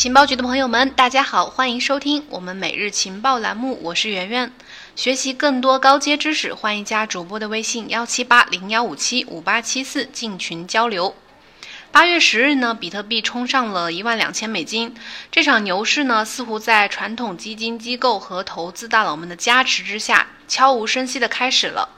情报局的朋友们，大家好，欢迎收听我们每日情报栏目，我是圆圆。学习更多高阶知识，欢迎加主播的微信幺七八零幺五七五八七四进群交流。八月十日呢，比特币冲上了一万两千美金，这场牛市呢，似乎在传统基金机构和投资大佬们的加持之下，悄无声息的开始了。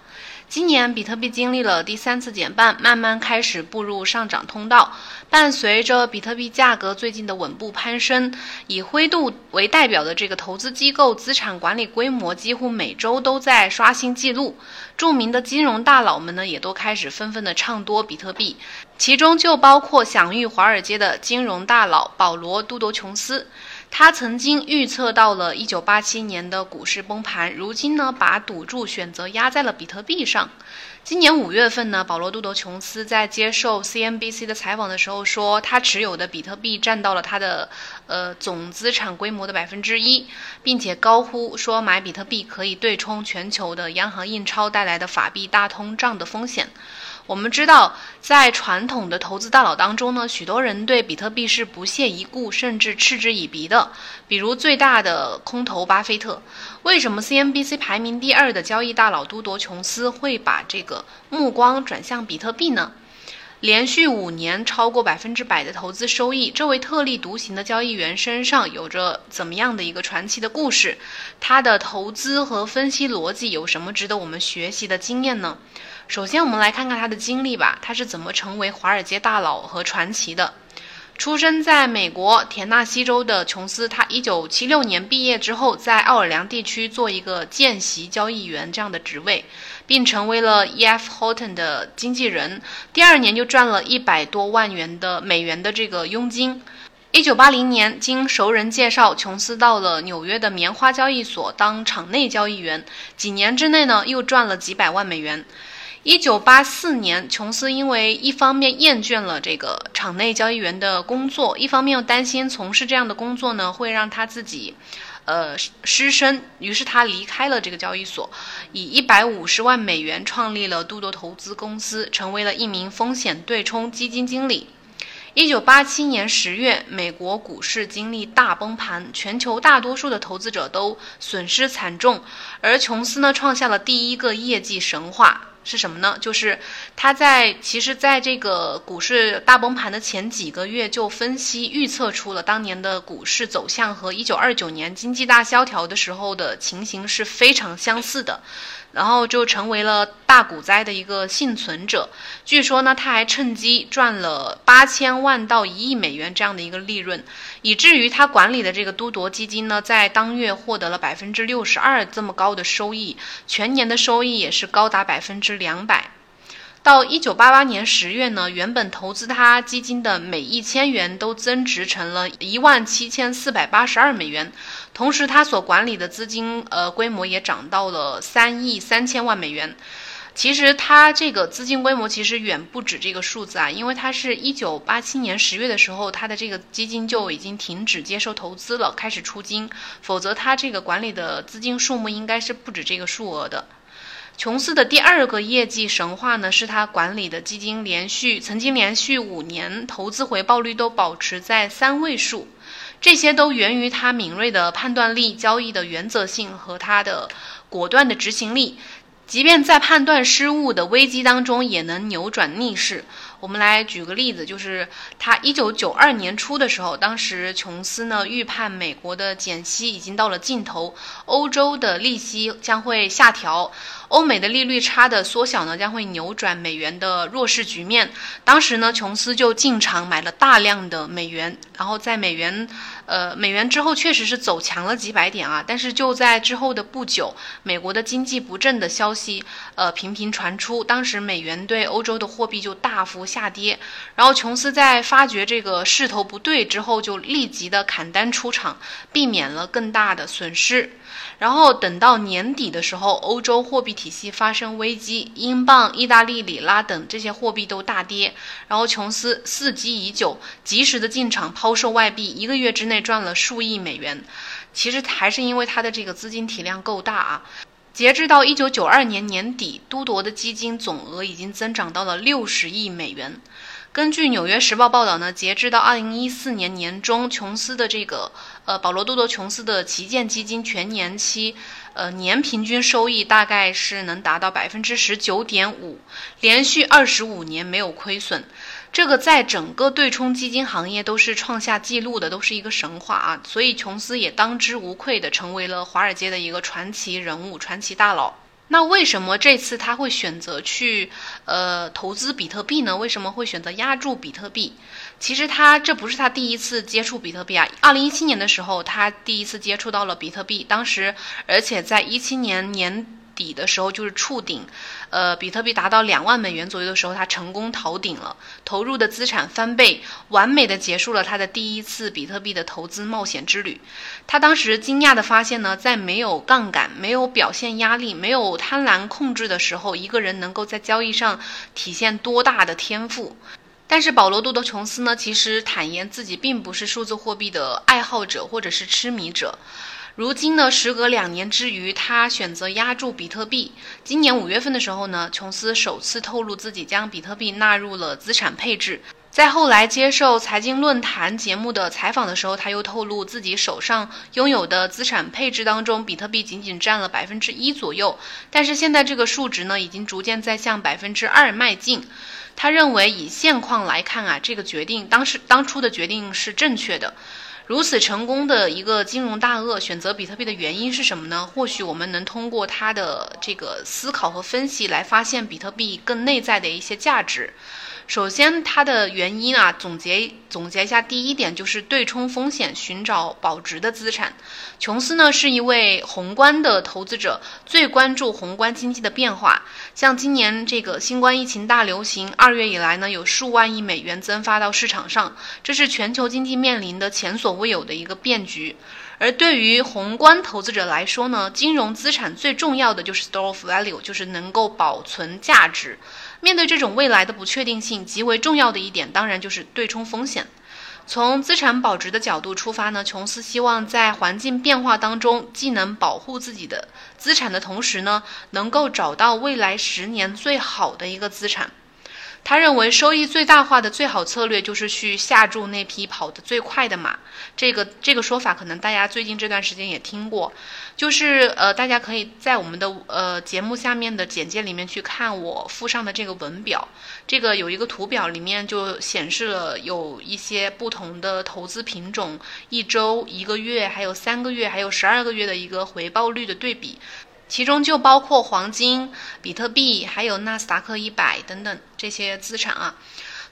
今年比特币经历了第三次减半，慢慢开始步入上涨通道。伴随着比特币价格最近的稳步攀升，以灰度为代表的这个投资机构资产管理规模几乎每周都在刷新纪录。著名的金融大佬们呢，也都开始纷纷的唱多比特币，其中就包括享誉华尔街的金融大佬保罗·杜多琼斯。他曾经预测到了1987年的股市崩盘，如今呢，把赌注选择压在了比特币上。今年五月份呢，保罗·杜德琼斯在接受 CNBC 的采访的时候说，他持有的比特币占到了他的呃总资产规模的百分之一，并且高呼说买比特币可以对冲全球的央行印钞带来的法币大通胀的风险。我们知道，在传统的投资大佬当中呢，许多人对比特币是不屑一顾，甚至嗤之以鼻的。比如最大的空头巴菲特，为什么 CNBC 排名第二的交易大佬都铎·琼斯会把这个目光转向比特币呢？连续五年超过百分之百的投资收益，这位特立独行的交易员身上有着怎么样的一个传奇的故事？他的投资和分析逻辑有什么值得我们学习的经验呢？首先，我们来看看他的经历吧。他是怎么成为华尔街大佬和传奇的？出生在美国田纳西州的琼斯，他1976年毕业之后，在奥尔良地区做一个见习交易员这样的职位，并成为了 E.F. Horton 的经纪人。第二年就赚了一百多万元的美元的这个佣金。1980年，经熟人介绍，琼斯到了纽约的棉花交易所当场内交易员。几年之内呢，又赚了几百万美元。一九八四年，琼斯因为一方面厌倦了这个场内交易员的工作，一方面又担心从事这样的工作呢会让他自己，呃失身，于是他离开了这个交易所，以一百五十万美元创立了杜多投资公司，成为了一名风险对冲基金经理。一九八七年十月，美国股市经历大崩盘，全球大多数的投资者都损失惨重，而琼斯呢创下了第一个业绩神话。是什么呢？就是他在其实，在这个股市大崩盘的前几个月，就分析预测出了当年的股市走向和一九二九年经济大萧条的时候的情形是非常相似的。然后就成为了大股灾的一个幸存者。据说呢，他还趁机赚了八千万到一亿美元这样的一个利润，以至于他管理的这个都铎基金呢，在当月获得了百分之六十二这么高的收益，全年的收益也是高达百分之两百。到一九八八年十月呢，原本投资他基金的每一千元都增值成了一万七千四百八十二美元，同时他所管理的资金呃规模也涨到了三亿三千万美元。其实他这个资金规模其实远不止这个数字啊，因为他是一九八七年十月的时候，他的这个基金就已经停止接受投资了，开始出金，否则他这个管理的资金数目应该是不止这个数额的。琼斯的第二个业绩神话呢，是他管理的基金连续曾经连续五年投资回报率都保持在三位数，这些都源于他敏锐的判断力、交易的原则性和他的果断的执行力。即便在判断失误的危机当中，也能扭转逆势。我们来举个例子，就是他一九九二年初的时候，当时琼斯呢预判美国的减息已经到了尽头，欧洲的利息将会下调，欧美的利率差的缩小呢将会扭转美元的弱势局面。当时呢，琼斯就进场买了大量的美元，然后在美元。呃，美元之后确实是走强了几百点啊，但是就在之后的不久，美国的经济不振的消息呃频频传出，当时美元对欧洲的货币就大幅下跌。然后琼斯在发觉这个势头不对之后，就立即的砍单出场，避免了更大的损失。然后等到年底的时候，欧洲货币体系发生危机，英镑、意大利里拉等这些货币都大跌。然后琼斯伺机已久，及时的进场抛售外币，一个月之内赚了数亿美元。其实还是因为他的这个资金体量够大啊。截至到一九九二年年底，都铎的基金总额已经增长到了六十亿美元。根据《纽约时报》报道呢，截至到二零一四年年中，琼斯的这个呃保罗·杜多·琼斯的旗舰基金全年期呃年平均收益大概是能达到百分之十九点五，连续二十五年没有亏损。这个在整个对冲基金行业都是创下纪录的，都是一个神话啊！所以琼斯也当之无愧的成为了华尔街的一个传奇人物、传奇大佬。那为什么这次他会选择去呃投资比特币呢？为什么会选择压住比特币？其实他这不是他第一次接触比特币啊。二零一七年的时候，他第一次接触到了比特币，当时而且在一七年年。底的时候就是触顶，呃，比特币达到两万美元左右的时候，他成功逃顶了，投入的资产翻倍，完美的结束了他的第一次比特币的投资冒险之旅。他当时惊讶的发现呢，在没有杠杆、没有表现压力、没有贪婪控制的时候，一个人能够在交易上体现多大的天赋。但是保罗·杜德琼斯呢，其实坦言自己并不是数字货币的爱好者或者是痴迷者。如今呢，时隔两年之余，他选择押注比特币。今年五月份的时候呢，琼斯首次透露自己将比特币纳入了资产配置。在后来接受财经论坛节目的采访的时候，他又透露自己手上拥有的资产配置当中，比特币仅仅占了百分之一左右。但是现在这个数值呢，已经逐渐在向百分之二迈进。他认为以现况来看啊，这个决定当时当初的决定是正确的。如此成功的一个金融大鳄选择比特币的原因是什么呢？或许我们能通过他的这个思考和分析来发现比特币更内在的一些价值。首先，它的原因啊，总结总结一下，第一点就是对冲风险，寻找保值的资产。琼斯呢是一位宏观的投资者，最关注宏观经济的变化。像今年这个新冠疫情大流行，二月以来呢，有数万亿美元增发到市场上，这是全球经济面临的前所未有的一个变局。而对于宏观投资者来说呢，金融资产最重要的就是 store of value，就是能够保存价值。面对这种未来的不确定性，极为重要的一点，当然就是对冲风险。从资产保值的角度出发呢，琼斯希望在环境变化当中，既能保护自己的资产的同时呢，能够找到未来十年最好的一个资产。他认为收益最大化的最好策略就是去下注那匹跑得最快的马。这个这个说法可能大家最近这段时间也听过，就是呃，大家可以在我们的呃节目下面的简介里面去看我附上的这个文表。这个有一个图表，里面就显示了有一些不同的投资品种，一周、一个月、还有三个月、还有十二个月的一个回报率的对比。其中就包括黄金、比特币，还有纳斯达克一百等等这些资产啊。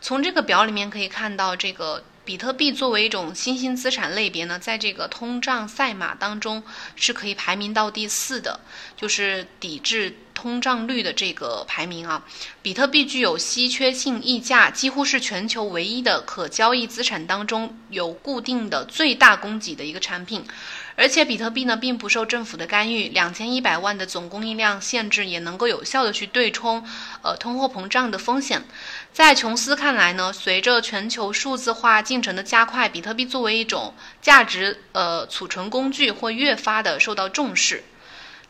从这个表里面可以看到，这个比特币作为一种新兴资产类别呢，在这个通胀赛马当中是可以排名到第四的，就是抵制通胀率的这个排名啊。比特币具有稀缺性溢价，几乎是全球唯一的可交易资产当中有固定的最大供给的一个产品。而且比特币呢，并不受政府的干预，两千一百万的总供应量限制也能够有效的去对冲，呃，通货膨胀的风险。在琼斯看来呢，随着全球数字化进程的加快，比特币作为一种价值呃储存工具，会越发的受到重视。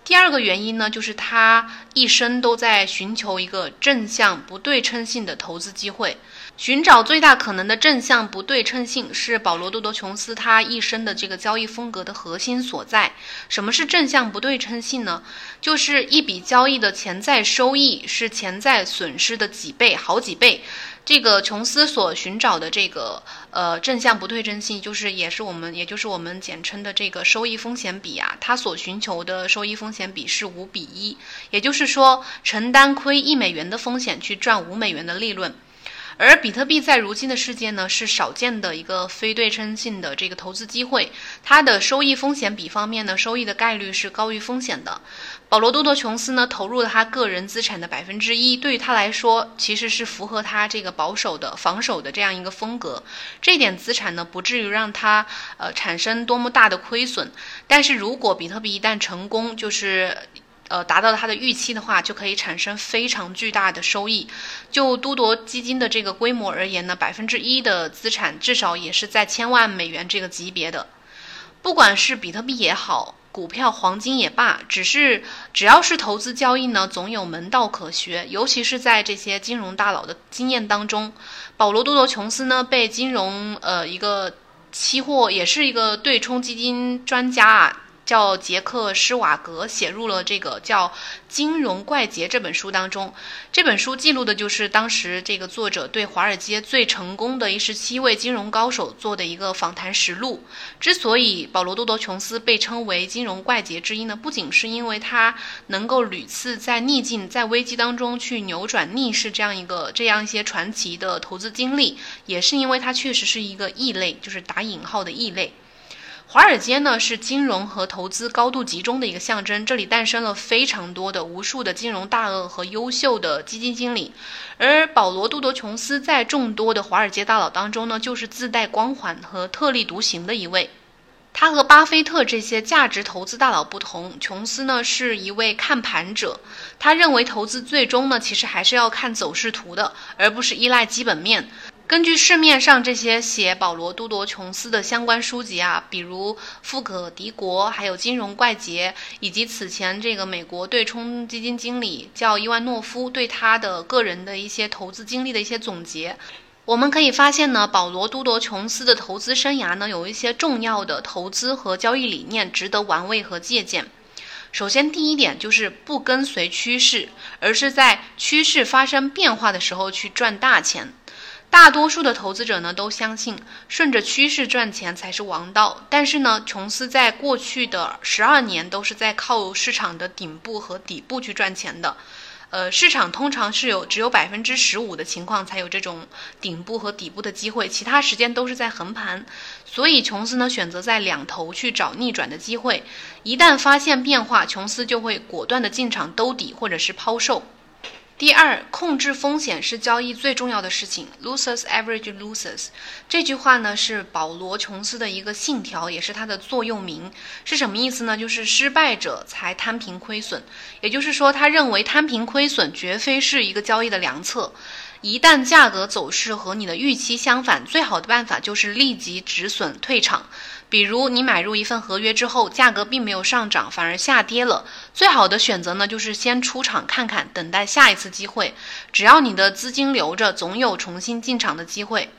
第二个原因呢，就是他一生都在寻求一个正向不对称性的投资机会。寻找最大可能的正向不对称性是保罗·杜多琼斯他一生的这个交易风格的核心所在。什么是正向不对称性呢？就是一笔交易的潜在收益是潜在损失的几倍、好几倍。这个琼斯所寻找的这个呃正向不对称性，就是也是我们也就是我们简称的这个收益风险比啊。他所寻求的收益风险比是五比一，也就是说承担亏一美元的风险去赚五美元的利润。而比特币在如今的世界呢，是少见的一个非对称性的这个投资机会。它的收益风险比方面呢，收益的概率是高于风险的。保罗·多多琼斯呢，投入了他个人资产的百分之一，对于他来说，其实是符合他这个保守的防守的这样一个风格。这点资产呢，不至于让他呃产生多么大的亏损。但是如果比特币一旦成功，就是呃，达到他的预期的话，就可以产生非常巨大的收益。就都铎基金的这个规模而言呢，百分之一的资产至少也是在千万美元这个级别的。不管是比特币也好，股票、黄金也罢，只是只要是投资交易呢，总有门道可学。尤其是在这些金融大佬的经验当中，保罗·多罗琼斯呢，被金融呃一个期货也是一个对冲基金专家啊。叫杰克施瓦格写入了这个叫《金融怪杰》这本书当中。这本书记录的就是当时这个作者对华尔街最成功的一十七位金融高手做的一个访谈实录。之所以保罗·多多琼斯被称为金融怪杰之一呢，不仅是因为他能够屡次在逆境、在危机当中去扭转逆势这样一个这样一些传奇的投资经历，也是因为他确实是一个异类，就是打引号的异类。华尔街呢是金融和投资高度集中的一个象征，这里诞生了非常多的无数的金融大鳄和优秀的基金经理，而保罗·杜德琼斯在众多的华尔街大佬当中呢，就是自带光环和特立独行的一位。他和巴菲特这些价值投资大佬不同，琼斯呢是一位看盘者，他认为投资最终呢其实还是要看走势图的，而不是依赖基本面。根据市面上这些写保罗·都铎琼斯的相关书籍啊，比如《富可敌国》，还有《金融怪杰》，以及此前这个美国对冲基金经理叫伊万诺夫对他的个人的一些投资经历的一些总结，我们可以发现呢，保罗·都铎琼斯的投资生涯呢，有一些重要的投资和交易理念值得玩味和借鉴。首先，第一点就是不跟随趋势，而是在趋势发生变化的时候去赚大钱。大多数的投资者呢都相信顺着趋势赚钱才是王道，但是呢，琼斯在过去的十二年都是在靠市场的顶部和底部去赚钱的。呃，市场通常是有只有百分之十五的情况才有这种顶部和底部的机会，其他时间都是在横盘。所以琼斯呢选择在两头去找逆转的机会，一旦发现变化，琼斯就会果断的进场兜底或者是抛售。第二，控制风险是交易最重要的事情。Losers average losers，这句话呢是保罗·琼斯的一个信条，也是他的座右铭。是什么意思呢？就是失败者才摊平亏损。也就是说，他认为摊平亏损绝非是一个交易的良策。一旦价格走势和你的预期相反，最好的办法就是立即止损退场。比如你买入一份合约之后，价格并没有上涨，反而下跌了。最好的选择呢，就是先出场看看，等待下一次机会。只要你的资金留着，总有重新进场的机会。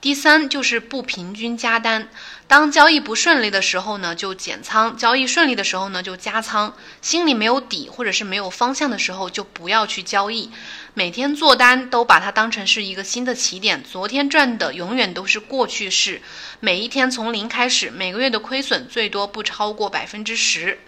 第三就是不平均加单，当交易不顺利的时候呢，就减仓；交易顺利的时候呢，就加仓。心里没有底或者是没有方向的时候，就不要去交易。每天做单都把它当成是一个新的起点，昨天赚的永远都是过去式。每一天从零开始，每个月的亏损最多不超过百分之十。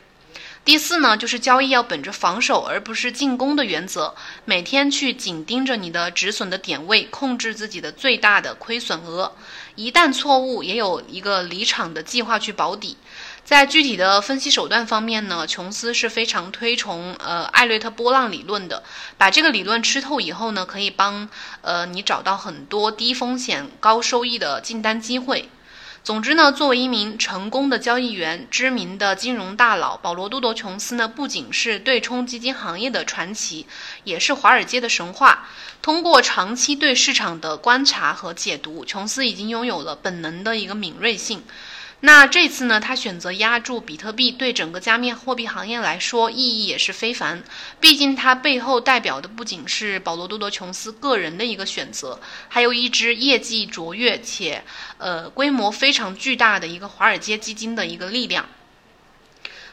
第四呢，就是交易要本着防守而不是进攻的原则，每天去紧盯着你的止损的点位，控制自己的最大的亏损额。一旦错误，也有一个离场的计划去保底。在具体的分析手段方面呢，琼斯是非常推崇呃艾略特波浪理论的。把这个理论吃透以后呢，可以帮呃你找到很多低风险高收益的进单机会。总之呢，作为一名成功的交易员，知名的金融大佬保罗·杜多琼斯呢，不仅是对冲基金行业的传奇，也是华尔街的神话。通过长期对市场的观察和解读，琼斯已经拥有了本能的一个敏锐性。那这次呢，他选择压住比特币，对整个加密货币行业来说意义也是非凡。毕竟它背后代表的不仅是保罗·多多琼斯个人的一个选择，还有一支业绩卓越且呃规模非常巨大的一个华尔街基金的一个力量。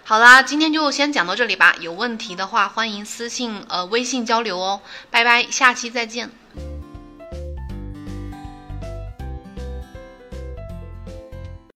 好啦，今天就先讲到这里吧。有问题的话，欢迎私信呃微信交流哦。拜拜，下期再见。